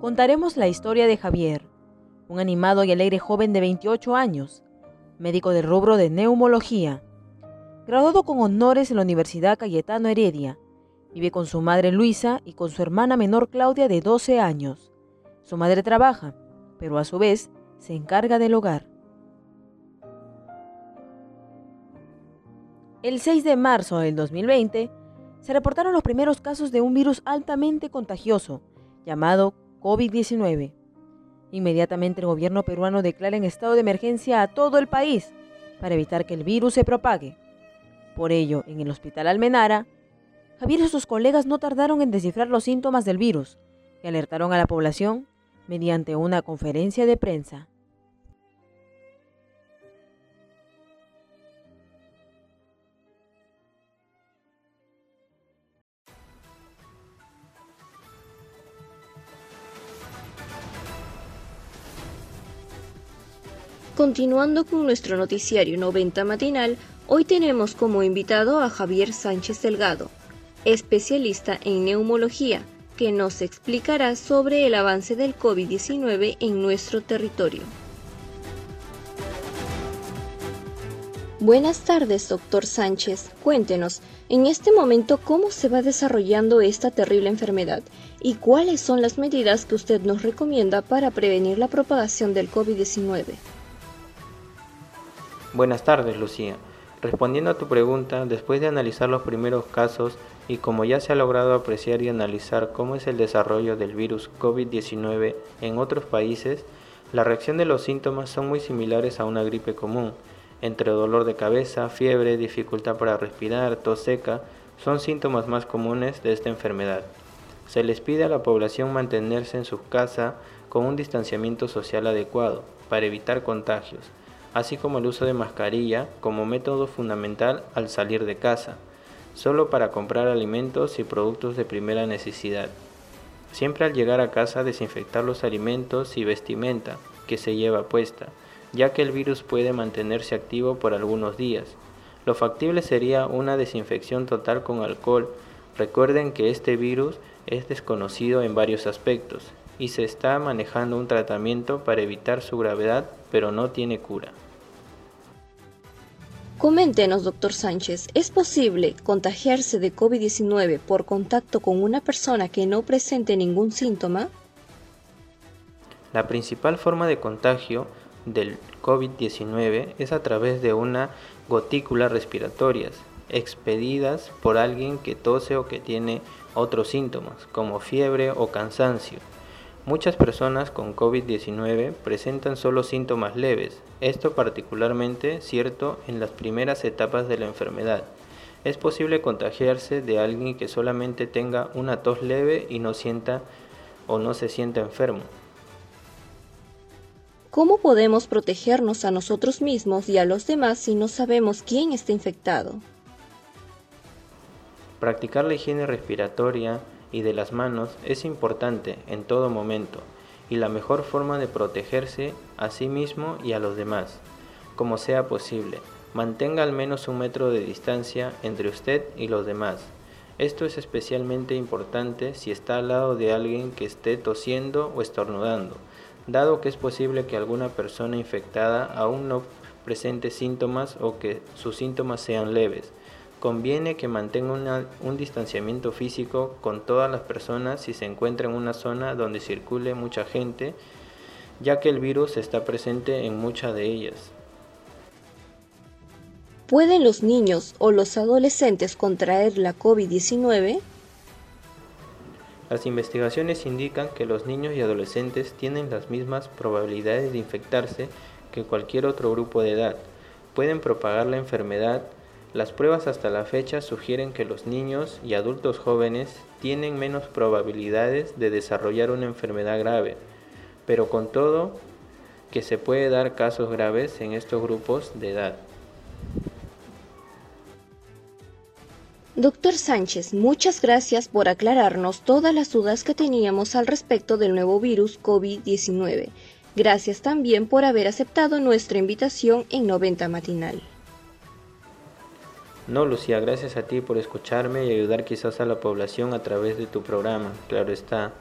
contaremos la historia de Javier, un animado y alegre joven de 28 años, médico del rubro de neumología, graduado con honores en la Universidad Cayetano Heredia. Vive con su madre Luisa y con su hermana menor Claudia de 12 años. Su madre trabaja, pero a su vez se encarga del hogar. El 6 de marzo del 2020 se reportaron los primeros casos de un virus altamente contagioso llamado COVID-19. Inmediatamente el gobierno peruano declara en estado de emergencia a todo el país para evitar que el virus se propague. Por ello, en el hospital Almenara, Javier y sus colegas no tardaron en descifrar los síntomas del virus y alertaron a la población mediante una conferencia de prensa. Continuando con nuestro noticiario 90 matinal, hoy tenemos como invitado a Javier Sánchez Delgado, especialista en neumología, que nos explicará sobre el avance del COVID-19 en nuestro territorio. Buenas tardes, doctor Sánchez. Cuéntenos, en este momento, ¿cómo se va desarrollando esta terrible enfermedad y cuáles son las medidas que usted nos recomienda para prevenir la propagación del COVID-19? Buenas tardes, Lucía. Respondiendo a tu pregunta, después de analizar los primeros casos y como ya se ha logrado apreciar y analizar cómo es el desarrollo del virus COVID-19 en otros países, la reacción de los síntomas son muy similares a una gripe común. Entre dolor de cabeza, fiebre, dificultad para respirar, tos seca, son síntomas más comunes de esta enfermedad. Se les pide a la población mantenerse en su casa con un distanciamiento social adecuado para evitar contagios así como el uso de mascarilla como método fundamental al salir de casa, solo para comprar alimentos y productos de primera necesidad. Siempre al llegar a casa desinfectar los alimentos y vestimenta que se lleva puesta, ya que el virus puede mantenerse activo por algunos días. Lo factible sería una desinfección total con alcohol. Recuerden que este virus es desconocido en varios aspectos y se está manejando un tratamiento para evitar su gravedad, pero no tiene cura. Coméntenos, doctor Sánchez, ¿es posible contagiarse de COVID-19 por contacto con una persona que no presente ningún síntoma? La principal forma de contagio del COVID-19 es a través de una gotícula respiratorias, expedidas por alguien que tose o que tiene otros síntomas, como fiebre o cansancio. Muchas personas con COVID-19 presentan solo síntomas leves, esto particularmente cierto en las primeras etapas de la enfermedad. Es posible contagiarse de alguien que solamente tenga una tos leve y no sienta o no se sienta enfermo. ¿Cómo podemos protegernos a nosotros mismos y a los demás si no sabemos quién está infectado? Practicar la higiene respiratoria, y de las manos es importante en todo momento y la mejor forma de protegerse a sí mismo y a los demás, como sea posible. Mantenga al menos un metro de distancia entre usted y los demás. Esto es especialmente importante si está al lado de alguien que esté tosiendo o estornudando, dado que es posible que alguna persona infectada aún no presente síntomas o que sus síntomas sean leves Conviene que mantenga un distanciamiento físico con todas las personas si se encuentra en una zona donde circule mucha gente, ya que el virus está presente en muchas de ellas. ¿Pueden los niños o los adolescentes contraer la COVID-19? Las investigaciones indican que los niños y adolescentes tienen las mismas probabilidades de infectarse que cualquier otro grupo de edad. Pueden propagar la enfermedad las pruebas hasta la fecha sugieren que los niños y adultos jóvenes tienen menos probabilidades de desarrollar una enfermedad grave, pero con todo que se puede dar casos graves en estos grupos de edad. Doctor Sánchez, muchas gracias por aclararnos todas las dudas que teníamos al respecto del nuevo virus COVID-19. Gracias también por haber aceptado nuestra invitación en 90 Matinal. No, Lucía, gracias a ti por escucharme y ayudar quizás a la población a través de tu programa, claro está.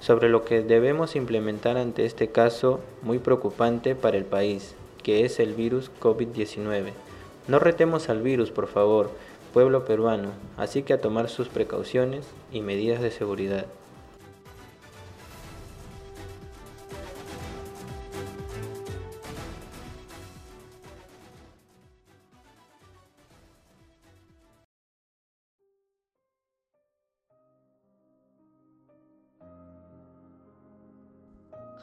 sobre lo que debemos implementar ante este caso muy preocupante para el país, que es el virus COVID-19. No retemos al virus, por favor, pueblo peruano, así que a tomar sus precauciones y medidas de seguridad.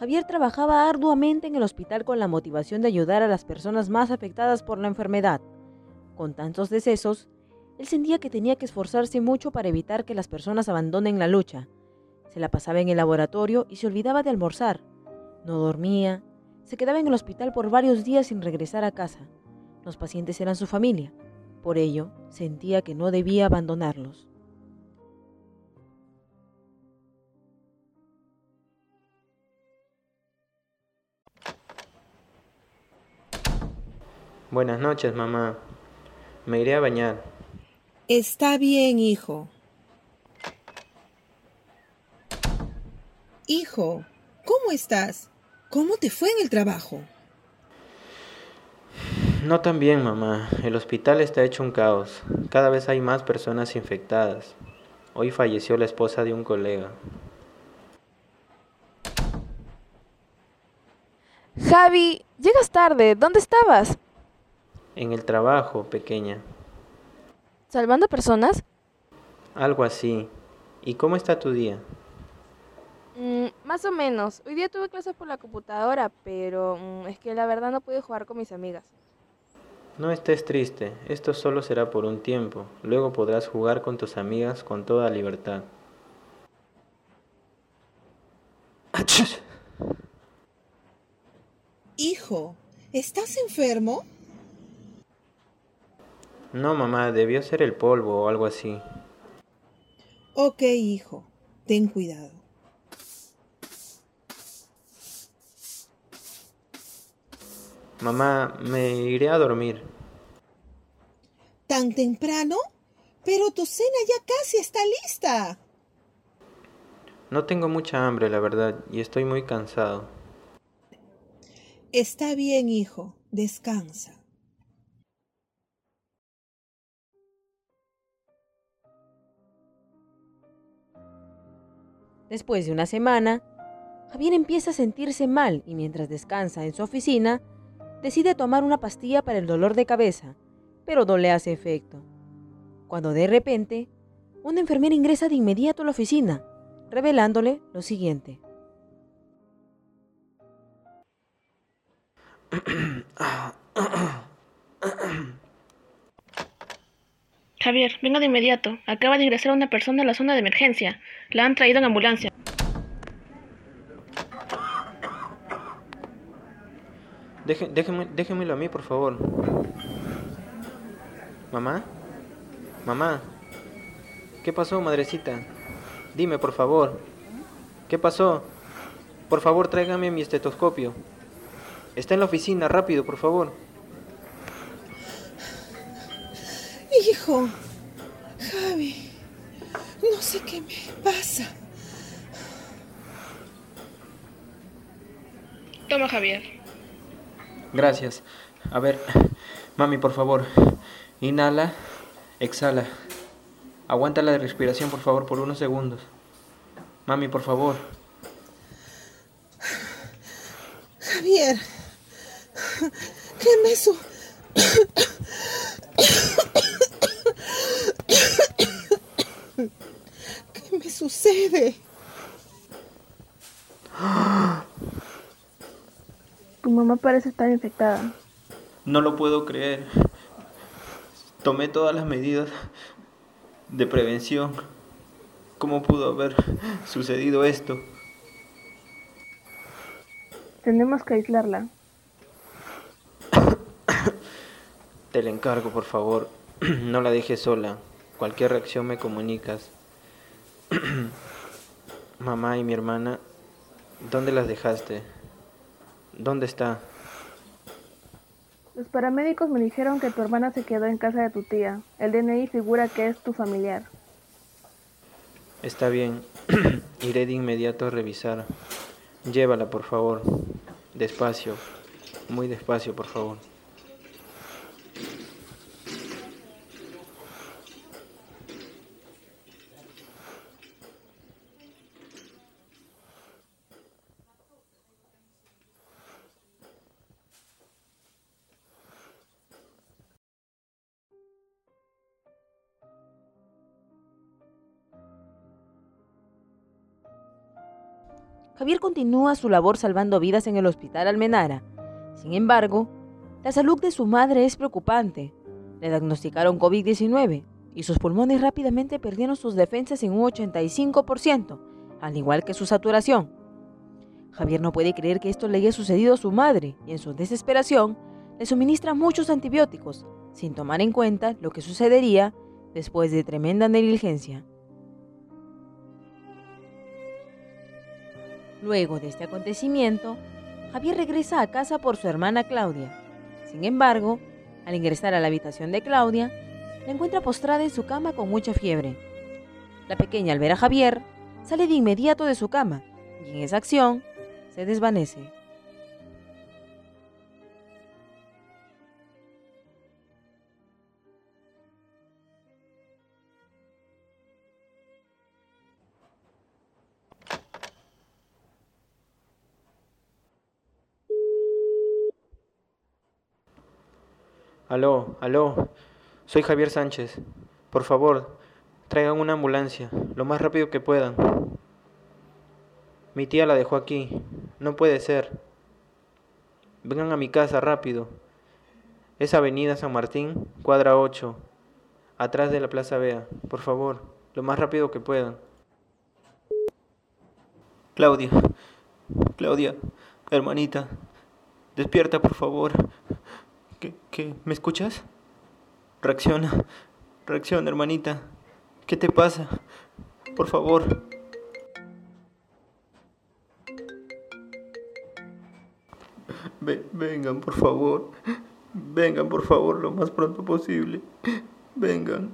Javier trabajaba arduamente en el hospital con la motivación de ayudar a las personas más afectadas por la enfermedad. Con tantos decesos, él sentía que tenía que esforzarse mucho para evitar que las personas abandonen la lucha. Se la pasaba en el laboratorio y se olvidaba de almorzar. No dormía. Se quedaba en el hospital por varios días sin regresar a casa. Los pacientes eran su familia. Por ello, sentía que no debía abandonarlos. Buenas noches, mamá. Me iré a bañar. Está bien, hijo. Hijo, ¿cómo estás? ¿Cómo te fue en el trabajo? No tan bien, mamá. El hospital está hecho un caos. Cada vez hay más personas infectadas. Hoy falleció la esposa de un colega. Javi, llegas tarde. ¿Dónde estabas? En el trabajo, pequeña. ¿Salvando personas? Algo así. ¿Y cómo está tu día? Mm, más o menos. Hoy día tuve clases por la computadora, pero mm, es que la verdad no pude jugar con mis amigas. No estés triste, esto solo será por un tiempo. Luego podrás jugar con tus amigas con toda libertad. Hijo, ¿estás enfermo? No, mamá, debió ser el polvo o algo así. Ok, hijo, ten cuidado. Mamá, me iré a dormir. ¿Tan temprano? Pero tu cena ya casi está lista. No tengo mucha hambre, la verdad, y estoy muy cansado. Está bien, hijo, descansa. Después de una semana, Javier empieza a sentirse mal y mientras descansa en su oficina, decide tomar una pastilla para el dolor de cabeza, pero no le hace efecto. Cuando de repente, una enfermera ingresa de inmediato a la oficina, revelándole lo siguiente. Javier, venga de inmediato. Acaba de ingresar una persona a la zona de emergencia. La han traído en ambulancia. déjeme, déjemelo a mí, por favor. ¿Mamá? ¿Mamá? ¿Qué pasó, madrecita? Dime, por favor. ¿Qué pasó? Por favor, tráigame mi estetoscopio. Está en la oficina, rápido, por favor. Hijo, Javi, no sé qué me pasa. Toma, Javier. Gracias. A ver, mami, por favor. Inhala, exhala. Aguanta la respiración, por favor, por unos segundos. Mami, por favor. Javier, ¿qué me su... ¿Qué me sucede? Tu mamá parece estar infectada. No lo puedo creer. Tomé todas las medidas de prevención. ¿Cómo pudo haber sucedido esto? Tenemos que aislarla. Te le encargo, por favor. No la dejes sola. Cualquier reacción me comunicas. Mamá y mi hermana, ¿dónde las dejaste? ¿Dónde está? Los paramédicos me dijeron que tu hermana se quedó en casa de tu tía. El DNI figura que es tu familiar. Está bien, iré de inmediato a revisar. Llévala, por favor. Despacio, muy despacio, por favor. Javier continúa su labor salvando vidas en el hospital Almenara. Sin embargo, la salud de su madre es preocupante. Le diagnosticaron COVID-19 y sus pulmones rápidamente perdieron sus defensas en un 85%, al igual que su saturación. Javier no puede creer que esto le haya sucedido a su madre y en su desesperación le suministra muchos antibióticos, sin tomar en cuenta lo que sucedería después de tremenda negligencia. Luego de este acontecimiento, Javier regresa a casa por su hermana Claudia. Sin embargo, al ingresar a la habitación de Claudia, la encuentra postrada en su cama con mucha fiebre. La pequeña al ver a Javier, sale de inmediato de su cama y en esa acción se desvanece. Aló, aló. Soy Javier Sánchez. Por favor, traigan una ambulancia, lo más rápido que puedan. Mi tía la dejó aquí. No puede ser. Vengan a mi casa rápido. Es Avenida San Martín, cuadra 8, atrás de la Plaza Bea. Por favor, lo más rápido que puedan. Claudia, Claudia, hermanita, despierta por favor. ¿Qué? ¿Me escuchas? Reacciona, reacciona, hermanita. ¿Qué te pasa? Por favor. Ve- vengan, por favor. Vengan, por favor, lo más pronto posible. Vengan.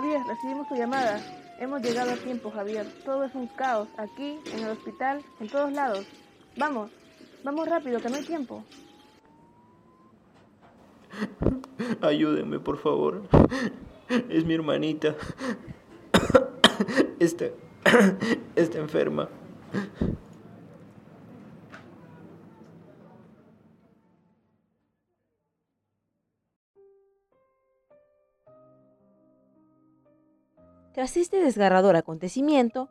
Javier, recibimos tu llamada. Hemos llegado a tiempo, Javier. Todo es un caos, aquí, en el hospital, en todos lados. Vamos, vamos rápido, que no hay tiempo. Ayúdenme, por favor. Es mi hermanita. Está, está enferma. Tras este desgarrador acontecimiento,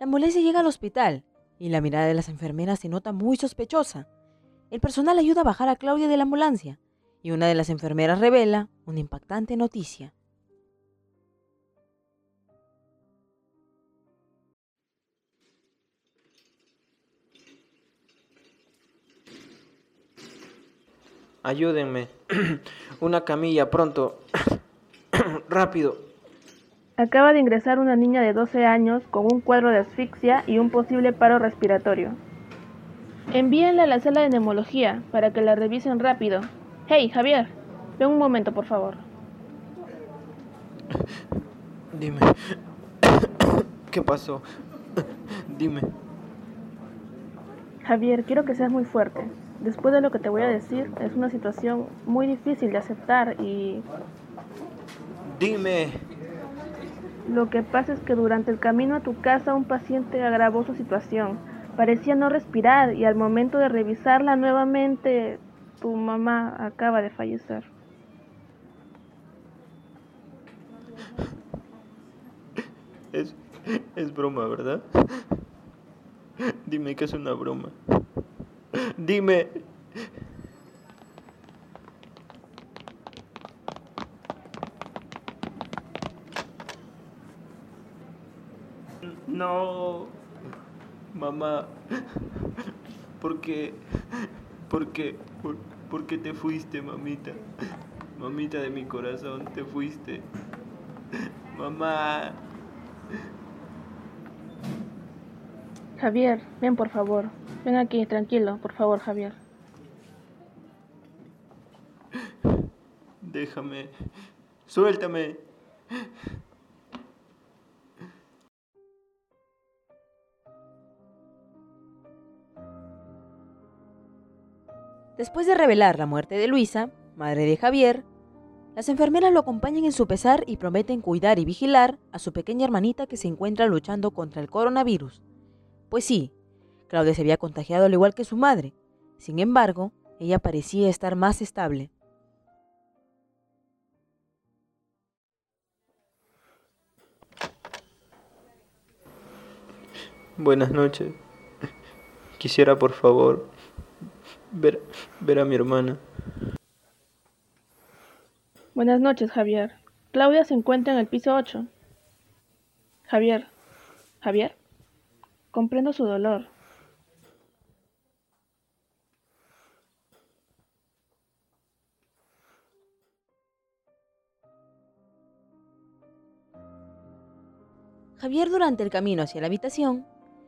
la ambulancia llega al hospital y la mirada de las enfermeras se nota muy sospechosa. El personal ayuda a bajar a Claudia de la ambulancia y una de las enfermeras revela una impactante noticia. Ayúdenme. Una camilla, pronto. Rápido. Acaba de ingresar una niña de 12 años con un cuadro de asfixia y un posible paro respiratorio. Envíenla a la sala de neumología para que la revisen rápido. Hey, Javier, ven un momento, por favor. Dime. ¿Qué pasó? Dime. Javier, quiero que seas muy fuerte. Después de lo que te voy a decir, es una situación muy difícil de aceptar y Dime. Lo que pasa es que durante el camino a tu casa un paciente agravó su situación. Parecía no respirar y al momento de revisarla nuevamente, tu mamá acaba de fallecer. Es, es broma, ¿verdad? Dime que es una broma. Dime. No. Mamá. ¿Por qué? ¿Por qué? ¿Por, por qué te fuiste, mamita? Mamita de mi corazón, te fuiste. Mamá. Javier, ven por favor. Ven aquí, tranquilo, por favor, Javier. Déjame. Suéltame. Después de revelar la muerte de Luisa, madre de Javier, las enfermeras lo acompañan en su pesar y prometen cuidar y vigilar a su pequeña hermanita que se encuentra luchando contra el coronavirus. Pues sí, Claudia se había contagiado al igual que su madre. Sin embargo, ella parecía estar más estable. Buenas noches. Quisiera, por favor, ver, ver a mi hermana. Buenas noches, Javier. Claudia se encuentra en el piso 8. Javier. Javier. Comprendo su dolor. Javier durante el camino hacia la habitación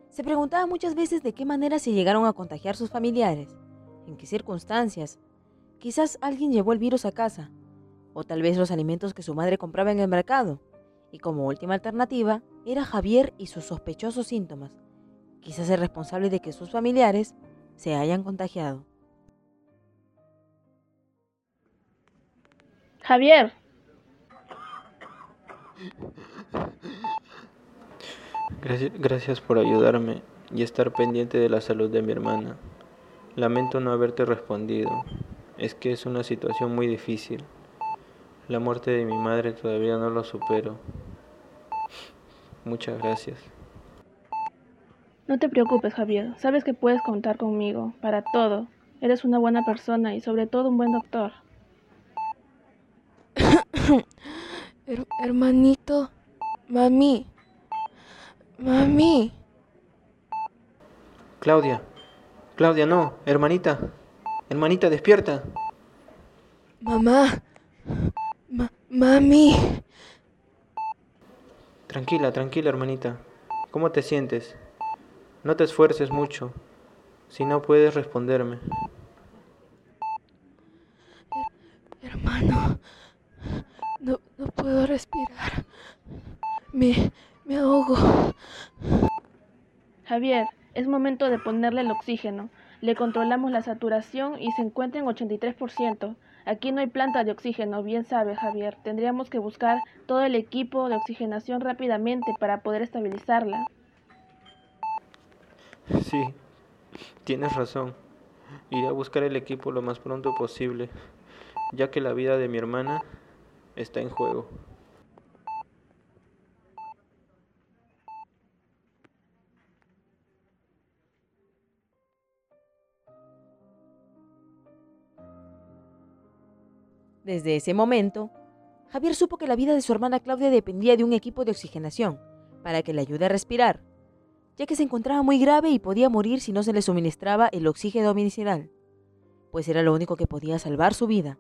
se preguntaba muchas veces de qué manera se llegaron a contagiar sus familiares, en qué circunstancias. Quizás alguien llevó el virus a casa, o tal vez los alimentos que su madre compraba en el mercado. Y como última alternativa, era Javier y sus sospechosos síntomas. Quizás el responsable de que sus familiares se hayan contagiado. Javier. Gracias, gracias por ayudarme y estar pendiente de la salud de mi hermana. Lamento no haberte respondido. Es que es una situación muy difícil. La muerte de mi madre todavía no lo supero. Muchas gracias. No te preocupes, Javier. Sabes que puedes contar conmigo para todo. Eres una buena persona y sobre todo un buen doctor. Her- hermanito, mami, mami. Claudia, Claudia, no, hermanita, hermanita, despierta. Mamá, ma- mami. Tranquila, tranquila, hermanita. ¿Cómo te sientes? No te esfuerces mucho. Si no puedes responderme. Hermano, no, no puedo respirar. Me, me ahogo. Javier, es momento de ponerle el oxígeno. Le controlamos la saturación y se encuentra en 83%. Aquí no hay planta de oxígeno, bien sabes, Javier. Tendríamos que buscar todo el equipo de oxigenación rápidamente para poder estabilizarla. Sí, tienes razón. Iré a buscar el equipo lo más pronto posible, ya que la vida de mi hermana está en juego. Desde ese momento, Javier supo que la vida de su hermana Claudia dependía de un equipo de oxigenación para que le ayude a respirar, ya que se encontraba muy grave y podía morir si no se le suministraba el oxígeno medicinal, pues era lo único que podía salvar su vida.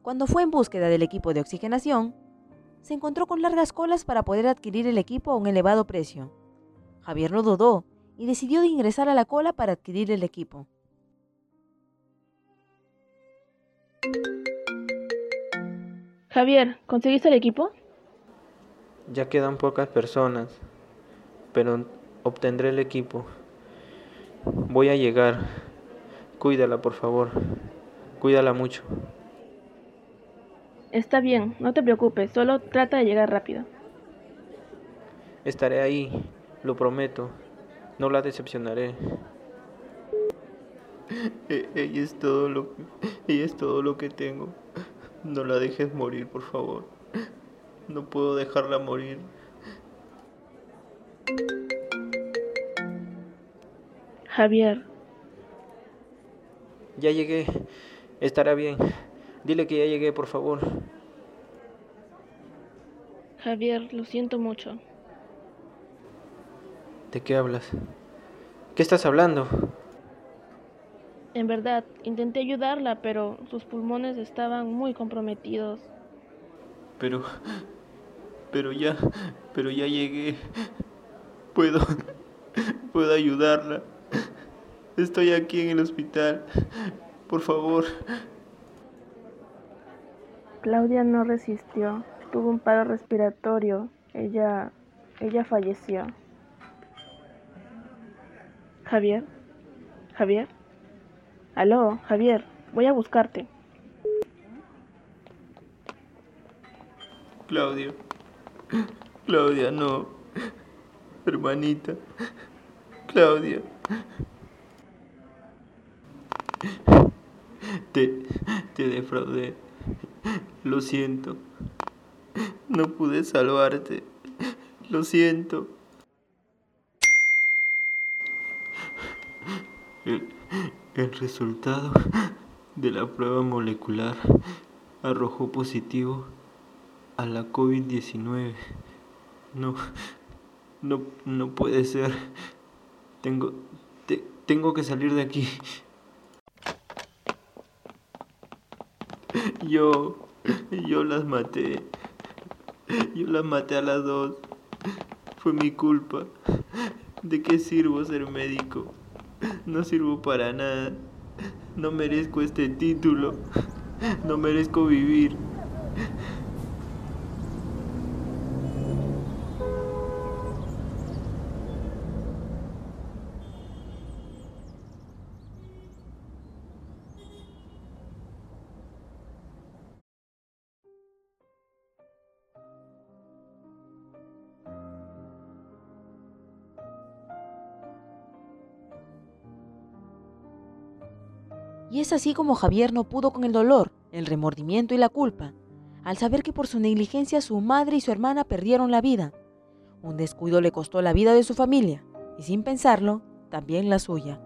Cuando fue en búsqueda del equipo de oxigenación, se encontró con largas colas para poder adquirir el equipo a un elevado precio. Javier no dudó y decidió de ingresar a la cola para adquirir el equipo. Javier, ¿conseguiste el equipo? Ya quedan pocas personas, pero obtendré el equipo. Voy a llegar. Cuídala, por favor. Cuídala mucho. Está bien, no te preocupes, solo trata de llegar rápido. Estaré ahí, lo prometo. No la decepcionaré. E- Ella es todo lo que, ella es todo lo que tengo. No la dejes morir, por favor. No puedo dejarla morir. Javier, Ya llegué. Estará bien. Dile que ya llegué, por favor. Javier, lo siento mucho. ¿De qué hablas? ¿Qué estás hablando? En verdad, intenté ayudarla, pero sus pulmones estaban muy comprometidos. Pero, pero ya, pero ya llegué. Puedo, puedo ayudarla. Estoy aquí en el hospital. Por favor. Claudia no resistió. Tuvo un paro respiratorio. Ella, ella falleció. Javier. Javier. Aló, Javier. Voy a buscarte. Claudia. Claudia, no. Hermanita. Claudia. Te, te defraudé. Lo siento. No pude salvarte. Lo siento. El, resultado de la prueba molecular arrojó positivo a la COVID-19. No, no, no puede ser. Tengo, te, tengo que salir de aquí. Yo, yo las maté. Yo las maté a las dos. Fue mi culpa. ¿De qué sirvo ser médico? No sirvo para nada. No merezco este título. No merezco vivir. Y es así como Javier no pudo con el dolor, el remordimiento y la culpa, al saber que por su negligencia su madre y su hermana perdieron la vida. Un descuido le costó la vida de su familia y sin pensarlo, también la suya.